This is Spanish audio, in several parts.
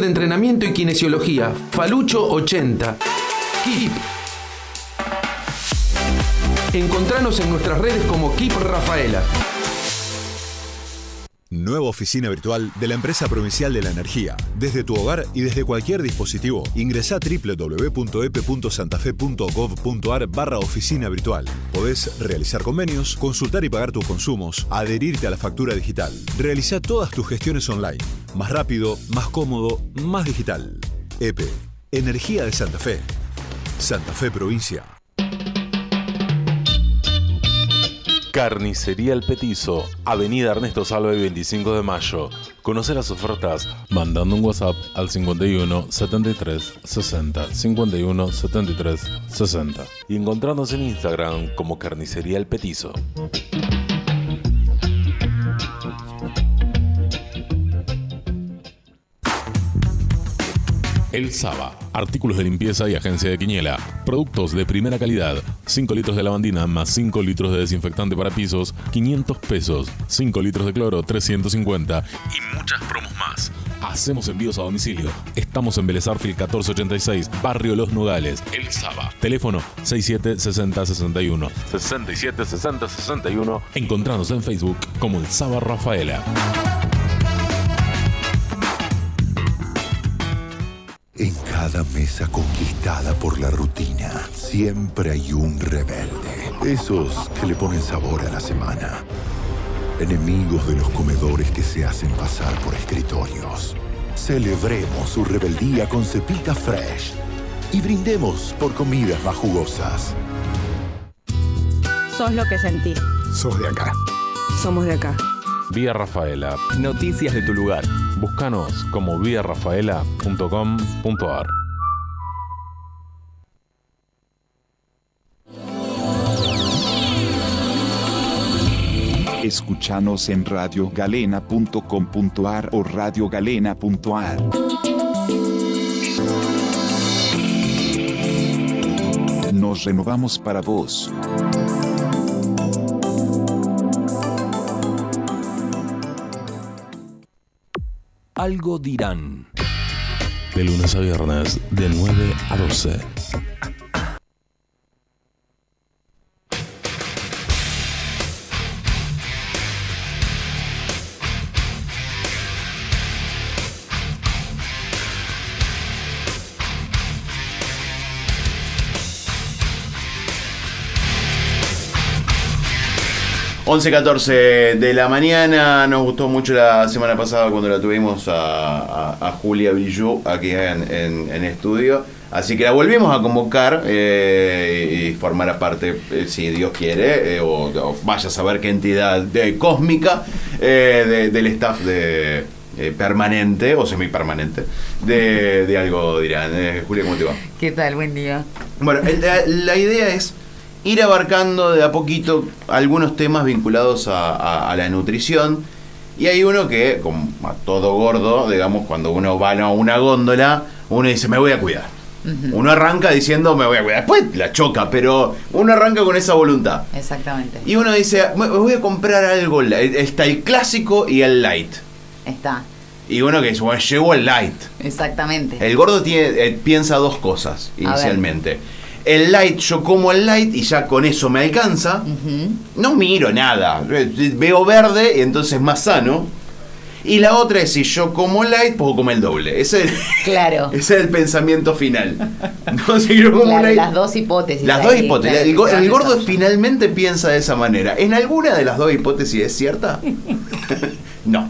De entrenamiento y kinesiología. Falucho 80. KIP. Encontranos en nuestras redes como KIP Rafaela. Nueva oficina virtual de la Empresa Provincial de la Energía. Desde tu hogar y desde cualquier dispositivo, ingresa a www.ep.santafe.gov.ar barra oficina virtual. Podés realizar convenios, consultar y pagar tus consumos, adherirte a la factura digital. Realiza todas tus gestiones online. Más rápido, más cómodo, más digital. EPE. Energía de Santa Fe. Santa Fe Provincia. Carnicería El Petizo, Avenida Ernesto Salve 25 de Mayo. Conocer las ofertas mandando un WhatsApp al 51 73 60 51 73 60 y encontrarnos en Instagram como Carnicería El Petizo. El Saba. Artículos de limpieza y agencia de Quiñela. Productos de primera calidad. 5 litros de lavandina más 5 litros de desinfectante para pisos, 500 pesos. 5 litros de cloro, 350. Y muchas promos más. Hacemos envíos a domicilio. Estamos en Belezarfil 1486, Barrio Los Nogales. El Saba. Teléfono 67 60 61. 67 60 61. Encontranos en Facebook como El Saba Rafaela. Cada mesa conquistada por la rutina, siempre hay un rebelde. Esos que le ponen sabor a la semana. Enemigos de los comedores que se hacen pasar por escritorios. Celebremos su rebeldía con cepita fresh. Y brindemos por comidas más jugosas. Sos lo que sentís. Sos de acá. Somos de acá. Vía Rafaela. Noticias de tu lugar. Búscanos como viarafaela.com.ar. Escuchanos en radiogalena.com.ar o radiogalena.ar. Nos renovamos para vos. Algo dirán. De lunes a viernes, de 9 a 12. Once 14 de la mañana, nos gustó mucho la semana pasada cuando la tuvimos a, a- a Julia Villú aquí en, en- en estudio. Así que la volvimos a convocar eh, y formar parte, eh, si Dios quiere, eh, o, o vaya a saber qué entidad de, cósmica eh, de- del staff de eh, permanente o semipermanente de, de algo dirán. Eh, Julia, ¿cómo te va? ¿Qué tal? Buen día. Bueno, el- la, la idea es ir abarcando de a poquito algunos temas vinculados a, a- a la nutrición. Y hay uno que, como a todo gordo, digamos, cuando uno va a una góndola, uno dice, me voy a cuidar. Uno arranca diciendo, me voy a cuidar. Después la choca, pero uno arranca con esa voluntad. Exactamente. Y uno dice, me voy a comprar algo. Está el clásico y el light. Está. Y uno que dice, bueno, llevo el light. Exactamente. El gordo tiene, eh, piensa dos cosas inicialmente. El light, yo como el light y ya con eso me alcanza. No miro nada. Veo verde y entonces más sano. Y la otra es si yo como light, puedo comer el doble. Ese es el, Claro. ese es el pensamiento final. No, si yo como Claro, light- las dos hipótesis. las ahí, dos hipótesis. claro, el, go- gordo finalmente piensa de esa manera. ¿En alguna de las dos hipótesis es cierta? no.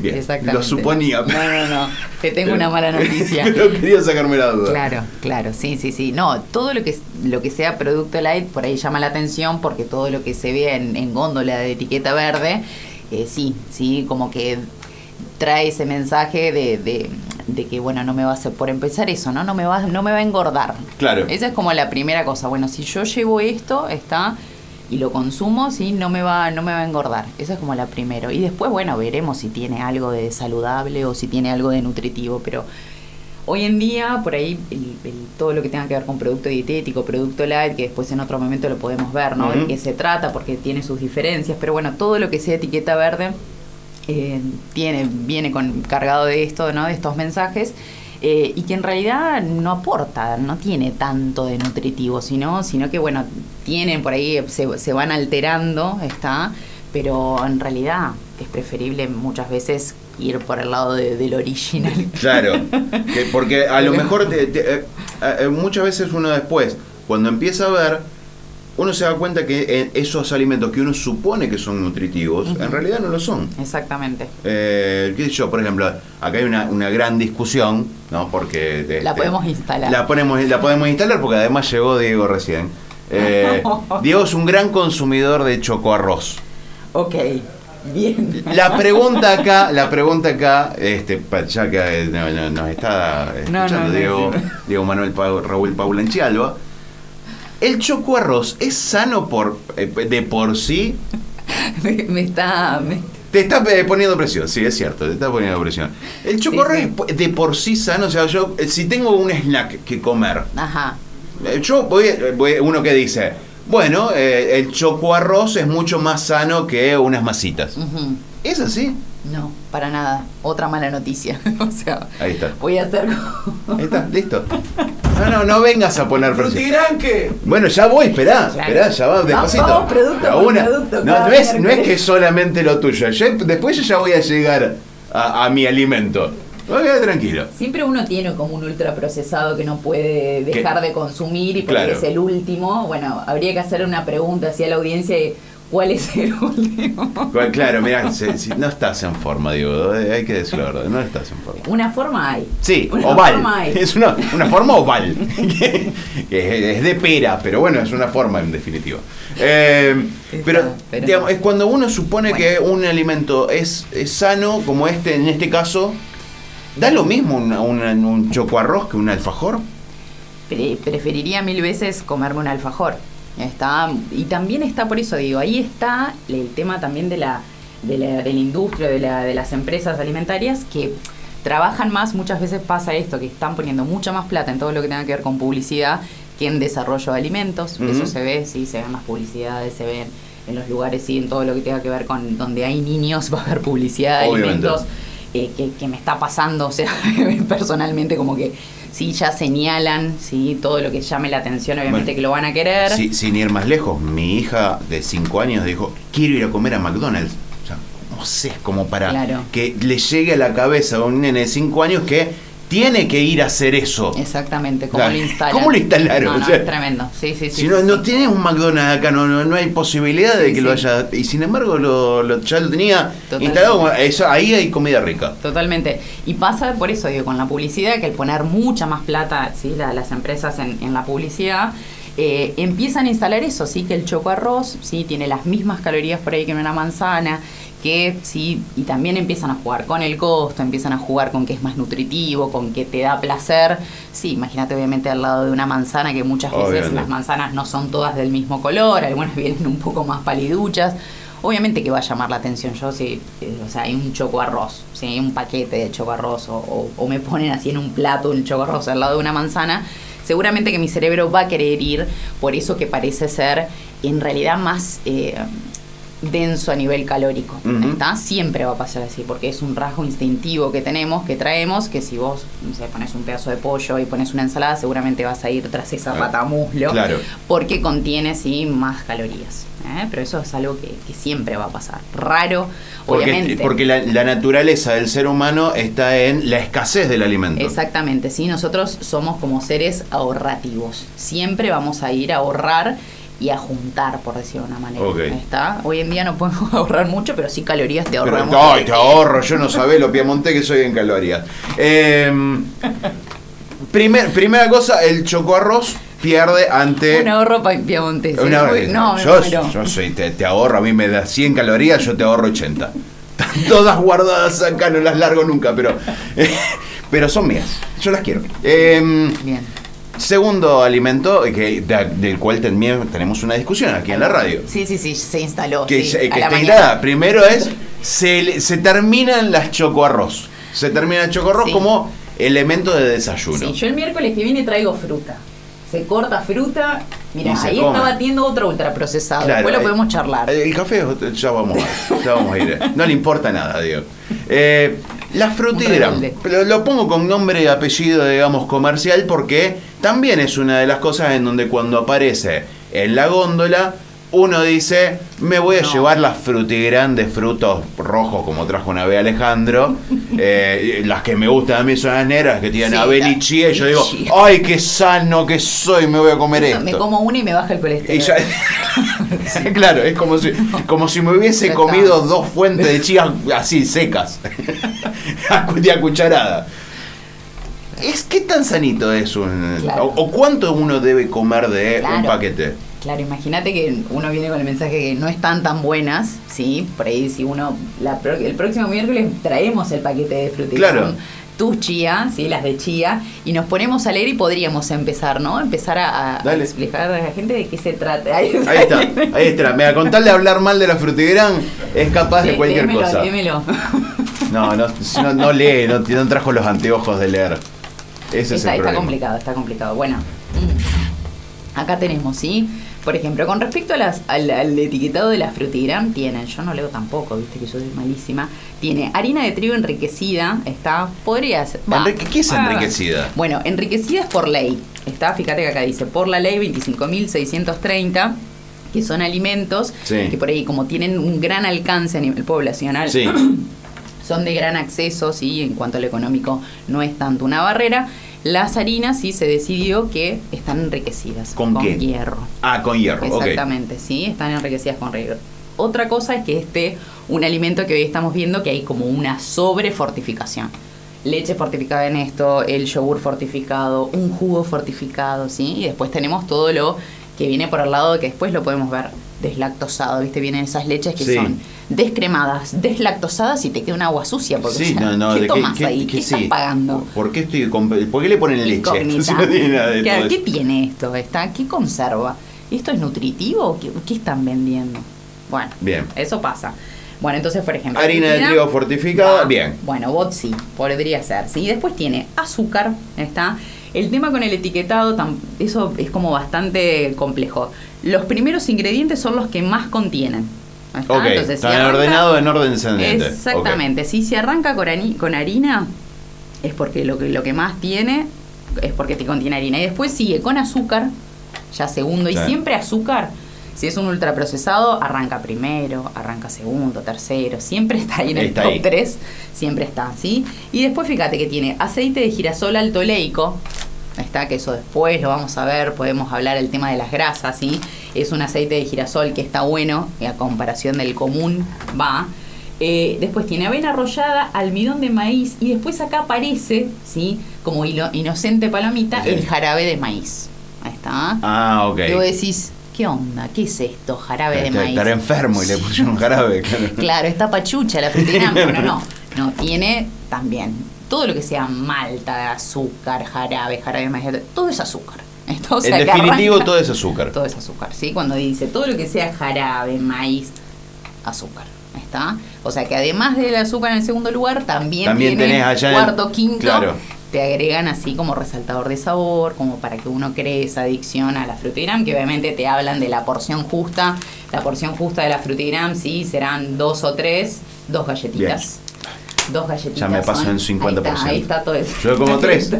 Bien. Exactamente. Lo suponía. No, no, no. Te tengo una mala noticia. Pero quería sacarme la duda. Claro, claro, sí, sí, sí. No, todo lo que lo que sea producto light por ahí llama la atención porque todo lo que se ve en, en góndola de etiqueta verde, eh, sí, sí, como que trae ese mensaje de, de, de que bueno, no me va a hacer, por empezar eso, ¿no? No me va, no me va a engordar. Claro. Esa es como la primera cosa. Bueno, si yo llevo esto, está y lo consumo, sí, no me va, no me va a engordar. Esa es como la primero. Y después, bueno, veremos si tiene algo de saludable o si tiene algo de nutritivo, pero Hoy en día, por ahí, el- el- todo lo que tenga que ver con producto dietético, producto light, que después en otro momento lo podemos ver, ¿no? De qué se trata, porque tiene sus diferencias, pero bueno, todo lo que sea etiqueta verde eh, tiene, viene con, cargado de esto, ¿no? De estos mensajes. Eh, y que en realidad no aporta, no tiene tanto de nutritivo, sino, sino que bueno, tienen por ahí, se, se van alterando, está, pero en realidad es preferible muchas veces ir por el lado de- del original. Claro, que- porque a lo mejor te- te- eh, eh, muchas veces uno después, cuando empieza a ver, uno se da cuenta que eh, esos alimentos que uno supone que son nutritivos, en realidad no lo son. Exactamente. Eh, ¿Qué sé yo? Por ejemplo, acá hay una, una gran discusión, ¿no? Porque... La este, podemos instalar. La, ponemos, la podemos instalar porque además llegó Diego recién. Eh, Diego es un gran consumidor de chocoarroz. Ok, bien. La pregunta acá, la pregunta acá, este, pa- ya que eh, no- no- nos está escuchando no, no, Diego. Diego Manuel Raúl Paula Enchialba, ¿el choco arroz es sano por eh, de por sí? me, me está... me- Te está eh, poniendo presión, sí, es cierto, te está poniendo presión. ¿El choco Sí, es de por sí sano? O sea, yo, eh, si tengo un snack que comer, Ajá. yo voy, voy- uno que dice, bueno, eh, el choco arroz es mucho más sano que unas masitas. ¿Es así? No, para nada. Otra mala noticia. o sea, Ahí está. voy a hacer... Ahí está, listo. No, no, no vengas a poner presión. Frutiranque. Bueno, ya voy, esperá, esperá, ya va despacito. vamos, producto La por una. producto, no, cada no es, no es que solamente lo tuyo. ya- después yo ya voy a llegar a, a mi alimento. Voy a tranquilo. Siempre uno tiene como un ultraprocesado que no puede dejar Que- de consumir y porque Claro. es el último. Bueno, habría que hacer una pregunta hacia la audiencia de cuál es el último. Bueno, Claro, mira, no estás en forma, Diego, eh, hay que decirlo la verdad, no estás en forma. Una forma hay. Sí, Una oval. forma hay. Es una, una forma oval. que es, de pera, pero bueno, es una forma en definitiva. Eh, pero digamos, es cuando uno supone Bueno. que un alimento es, es sano, como este, en este caso, ¿da lo mismo un, un, un chocoarroz que un alfajor? Pre- preferiría mil veces comerme un alfajor. Está, y también está por eso, digo, ahí está el tema también de la, de la, de la industria, de, la, de las empresas alimentarias que trabajan más, muchas veces pasa esto, que están poniendo mucha más plata en todo lo que tenga que ver con publicidad que en desarrollo de alimentos. Eso se ve, sí, se ven las publicidades, se ven en los lugares, sí, en todo lo que tenga que ver con donde hay niños, va a haber publicidad de Obviamente. alimentos eh, que, que me está pasando, o sea, personalmente como que sí ya señalan, sí, todo lo que llame la atención, obviamente Bueno, que lo van a querer. Sí, sin ir más lejos, mi hija de 5 años dijo, quiero ir a comer a McDonald's. O sea, no sé, es como para Claro. que le llegue a la cabeza a un nene de 5 años que tiene que ir a hacer eso. Exactamente, ¿cómo Claro. lo instalan? ¿Cómo lo instalaron? No, no, O sea, es tremendo. Sí, sí, sí. Si no, no sí. tienes un McDonald's acá, no, no, no hay posibilidad de que lo haya. Y sin embargo, lo, lo- ya lo tenía Totalmente. instalado. Eso, ahí hay comida rica. Totalmente. Y pasa por eso, digo, con la publicidad, que al poner mucha más plata, ¿sí? La- las empresas en, en la publicidad, eh, empiezan a instalar eso, ¿sí? Que el choco arroz, ¿sí? Tiene las mismas calorías por ahí que una manzana, que sí, y también empiezan a jugar con el costo, empiezan a jugar con que es más nutritivo, con que te da placer. Sí, imagínate obviamente al lado de una manzana que muchas veces Obviamente. las manzanas no son todas del mismo color, algunas vienen un poco más paliduchas. Obviamente que va a llamar la atención yo si, eh, o sea, hay un choco arroz, ¿sí? un paquete de choco arroz o, o- o me ponen así en un plato un choco arroz al lado de una manzana, seguramente que mi cerebro va a querer ir por eso que parece ser en realidad más eh, denso a nivel calórico. ¿está? Siempre va a pasar así, porque es un rasgo instintivo que tenemos, que traemos, que si vos no sé, pones un pedazo de pollo y pones una ensalada, seguramente vas a ir tras esa Ah, pata muslo claro. porque contiene sí más calorías. ¿eh? Pero eso es algo que, que siempre va a pasar. Raro, Porque, obviamente. porque la, la naturaleza del ser humano está en la escasez del alimento. Exactamente, sí, nosotros somos como seres ahorrativos. Siempre vamos a ir a ahorrar y a juntar, por decirlo de una manera. ¿Está? Hoy en día no podemos ahorrar mucho, pero sí calorías te ahorramos. ay, te ahorro, yo no sabés lo piamonté que soy en calorías. Primer, primera cosa, el choco arroz pierde ante. Un ahorro piamontés. ¿eh? Una- no, yo, yo soy, te, te ahorro, a mí me da 100 calorías, yo te ahorro 80. Están todas guardadas acá, no las largo nunca, pero, pero son mías, yo las quiero. Em, Bien. Segundo alimento, eh, que, de- del cual también tenemos una discusión aquí en la radio. Sí, sí, sí, se instaló. Que, sí, a que está instalada. Primero es, se, terminan las choco arroz. Se termina el choco arroz Sí. como elemento de desayuno. Sí, yo el miércoles que viene traigo fruta. Se corta fruta Mira, ahí come. está batiendo otro ultraprocesado. Claro, Después lo eh, podemos charlar. El café, ya vamos a, ya vamos a ir. No le importa nada, digo. Eh, la rebelde. Lo, lo pongo con nombre y apellido, digamos, comercial, porque también es una de las cosas en donde cuando aparece en la góndola, uno dice, me voy a No. llevar las frutigram de frutos rojos, como trajo una vez Alejandro. Eh, las que me gustan a mí son las negras, que tienen Sí, abel y chía, y yo digo, ay, qué sano que soy, me voy a comer esto. Me como una y me baja el Y colesterol. ya- Sí, claro, es como si, como si me hubiese comido dos fuentes de chía así, secas. a cucharada. Es qué tan sanito es un. Claro. O, o cuánto uno debe comer de un paquete. Claro, imagínate que uno viene con el mensaje que no están tan buenas, ¿sí? Por ahí si uno, la el próximo miércoles traemos el paquete de frutas. Claro. Tus chía, ¿sí? Las de chía, y nos ponemos a leer y podríamos empezar, ¿no? Empezar a, a explicar a la gente de qué se trata. Ahí, Ahí está, ahí está. Mira, con tal de hablar mal de la frutigrán, es capaz de cualquier cosa. No, no, no, no lee, no, no trajo los anteojos de leer. Ese es está, el está problema. complicado, está complicado. Bueno, mm, acá tenemos, ¿sí? Por ejemplo, con respecto a las, al, al etiquetado de la frutigram, tienen, yo no leo tampoco, viste que yo soy malísima, tiene harina de trigo enriquecida, está, podría ser. ¿Qué es Ah, enriquecida? Bueno, enriquecida es por ley, está, fíjate que acá dice, por la ley 25.630 que son alimentos Sí. que por ahí como tienen un gran alcance a nivel poblacional, Sí. son de gran acceso, sí, en cuanto a lo económico no es tanto una barrera. Las harinas sí se decidió que están enriquecidas ¿Con qué? hierro. Ah, con hierro. Exactamente, sí, están enriquecidas con hierro. Otra cosa es que este, un alimento que hoy estamos viendo que hay como una sobrefortificación. Leche fortificada en esto, el yogur fortificado, un jugo fortificado, ¿sí? Y después tenemos todo lo que viene por el lado que después lo podemos ver deslactosado, ¿viste? Vienen esas leches que Sí. son descremadas, deslactosadas y te queda un agua sucia. Porque, Sí, o sea, no, no, ¿qué de tomas qué, ahí? qué- ¿Qué, sí. estás pagando? ¿Por qué, estoy ¿Por qué le ponen leche? No tiene nada de Claro, todo ¿Qué tiene esto? ¿Está? ¿Qué conserva? ¿Esto es nutritivo? ¿Qué, qué están vendiendo? Bueno, Bien. eso pasa. Bueno, entonces, por ejemplo... Harina de trigo fortificada, Va. bien. Bueno, bot sí, podría ser. ¿sí? Después tiene azúcar, ¿está? El tema con el etiquetado, eso es como bastante complejo. Los primeros ingredientes son los que más contienen. ¿está? Ok, Entonces, si arranca- ordenados en orden descendente. Exactamente. Si se arranca con, harina, es porque lo que, lo que más tiene es porque te contiene harina. Y después sigue con azúcar, ya segundo. Y Sí. siempre azúcar, si es un ultraprocesado, arranca primero, arranca segundo, tercero. Siempre está ahí en el Está top ahí. 3. Siempre está, ¿sí? Y después fíjate que tiene aceite de girasol altoleico. Está, que eso después lo vamos a ver, podemos hablar el tema de las grasas, ¿sí? Es un aceite de girasol que está bueno, y a comparación del común, va. Eh, después tiene avena arrollada, almidón de maíz y después acá aparece, ¿sí? Como hilo- inocente palomita, Sí. el jarabe de maíz. Ahí está. Ah, ok. Y vos decís, ¿qué onda? ¿Qué es esto? Jarabe de Estar- maíz. Estar enfermo y le pusieron jarabe. claro. Claro, está pachucha la frutina. Bueno, no. No, tiene también todo lo que sea malta, azúcar, jarabe, jarabe de maíz, todo es azúcar. Esto, o sea, en definitivo, arranca- todo es azúcar. todo es azúcar, ¿sí? Cuando dice todo lo que sea jarabe, maíz, azúcar. ¿Está? O sea que además del azúcar en el segundo lugar, también, También tenés allá el- cuarto, quinto. claro. Te agregan así como resaltador de sabor, como para que uno cree esa adicción a la frutigram, que obviamente te hablan de la porción justa. La porción justa de la frutigram, sí, serán dos o tres, dos galletitas. Dos galletitas. Ya me pasó son- en 50%. Ahí está, ahí está todo eso. Yo como tres.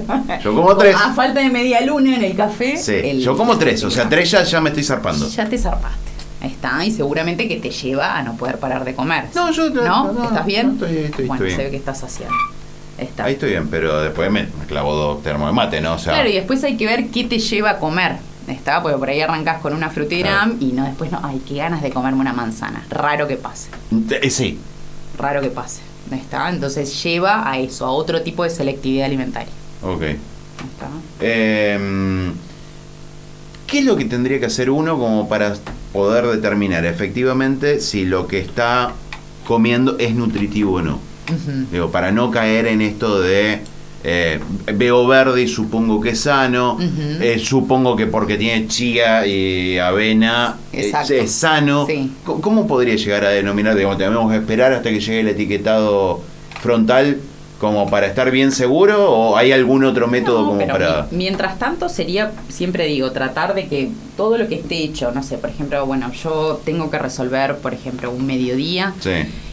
Yo como tres. A falta de media luna en el café. Sí, el- yo como tres, o sea, tres ya, ya me estoy zarpando. ya te zarpaste. Está, y seguramente que te lleva a no poder parar de comer. No, yo- ¿No? no, ¿Estás bien? no, estoy- estoy- bueno, estoy bien. se ve que estás saciado. Está. Ahí estoy bien, pero después me, me clavo dos termos de mate, ¿no? O sea, Claro, y después hay que ver qué te lleva a comer. Está, porque por ahí arrancas con una frutigram y no después no, ay, qué ganas de comerme una manzana. Raro que pase. eh, sí. Raro que pase. ¿Está? Entonces lleva a eso, a otro tipo de selectividad alimentaria. Ok. ¿Está? Em, ¿Qué es lo que tendría que hacer uno como para poder determinar efectivamente si lo que está comiendo es nutritivo o no? Digo, para no caer en esto de eh, veo verde y supongo que es sano, eh, supongo que porque tiene chía y avena eh, Exacto. es sano. Sí. ¿Cómo podría llegar a denominar? Digamos, tenemos que esperar hasta que llegue el etiquetado frontal como para estar bien seguro o hay algún otro método No, como pero para... mi- mientras tanto sería, siempre digo, tratar de que todo lo que esté hecho, no sé, por ejemplo, bueno, yo tengo que resolver, por ejemplo, un mediodía Sí.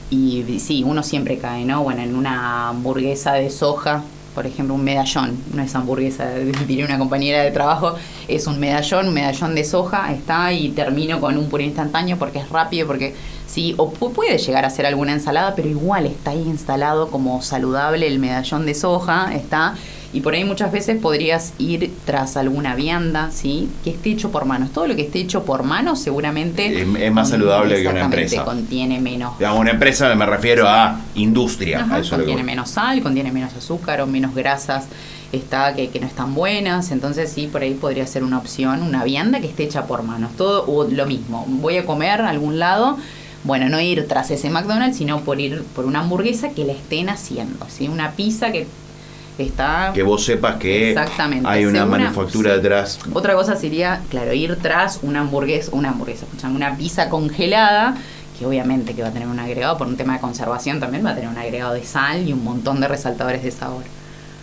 y sí, uno siempre cae, ¿no? Bueno, en una hamburguesa de soja, por ejemplo, un medallón, no es hamburguesa, diría una compañera de trabajo, es un medallón, un medallón de soja, está y termino con un puré instantáneo porque es rápido, porque sí, o pu- puede llegar a ser alguna ensalada, pero igual está ahí instalado como saludable el medallón de soja, está. Y por ahí muchas veces podrías ir tras alguna vianda, ¿sí? Que esté hecho por manos. Todo lo que esté hecho por manos seguramente... Es- es más saludable que una empresa. contiene menos Digamos, una empresa me refiero a industria. Ajá, a eso contiene menos sal, contiene menos azúcar o menos grasas está que, que no están buenas, entonces sí, por ahí podría ser una opción, una vianda que esté hecha por manos, todo o lo mismo, voy a comer a algún lado, bueno, no ir tras ese McDonald's, sino por ir por una hamburguesa que la estén haciendo, ¿sí? una pizza que está... Que vos sepas que Exactamente, hay una manufactura detrás. Otra cosa sería, claro, ir tras una hamburguesa, una hamburguesa, una pizza congelada, que obviamente que va a tener un agregado, por un tema de conservación también va a tener un agregado de sal y un montón de resaltadores de sabor.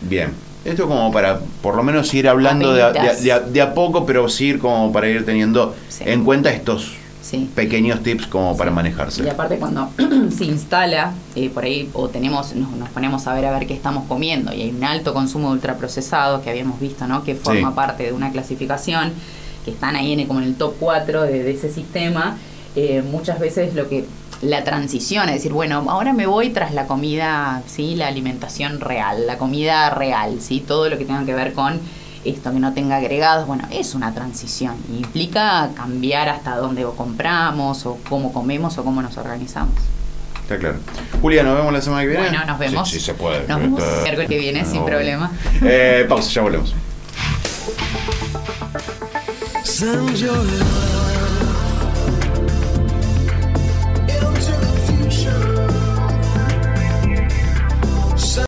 Bien. Esto como para por lo menos ir hablando de a, de a- de a- de a poco, pero sí ir como para ir teniendo Sí. en cuenta estos Sí. pequeños tips como para manejarse. Y aparte cuando se instala, eh, por ahí, o tenemos, nos, nos ponemos a ver a ver qué estamos comiendo, y hay un alto consumo de ultraprocesados que habíamos visto, ¿no? Que forma Sí. parte de una clasificación, que están ahí en, el- como en el top 4 de, de ese sistema, eh, muchas veces lo que la transición, es decir, bueno, ahora me voy tras la comida, sí, la alimentación real, la comida real, sí, todo lo que tenga que ver con esto que no tenga agregados, bueno, es una transición, implica cambiar hasta dónde compramos o cómo comemos o cómo nos organizamos. Está claro. Julia, nos vemos la semana que viene. Bueno, nos vemos. Sí, sí se puede. Nos vemos el miércoles que viene, sin No. problema. Eh, pausa, ya volvemos.